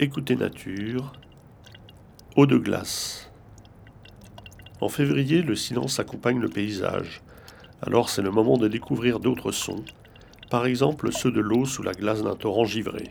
Écoutez nature, eau de glace. En février, le silence accompagne le paysage. Alors c'est le moment de découvrir d'autres sons, par exemple ceux de l'eau sous la glace d'un torrent givré.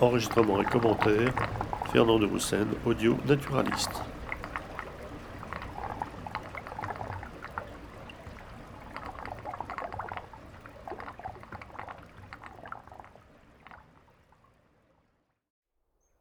Enregistrement et commentaires, Fernand de Roussen, audio naturaliste.